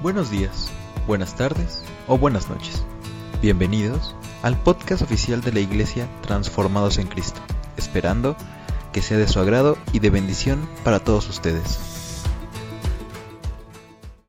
Buenos días, buenas tardes o buenas noches. Bienvenidos al podcast oficial de la Iglesia Transformados en Cristo, esperando que sea de su agrado y de bendición para todos ustedes.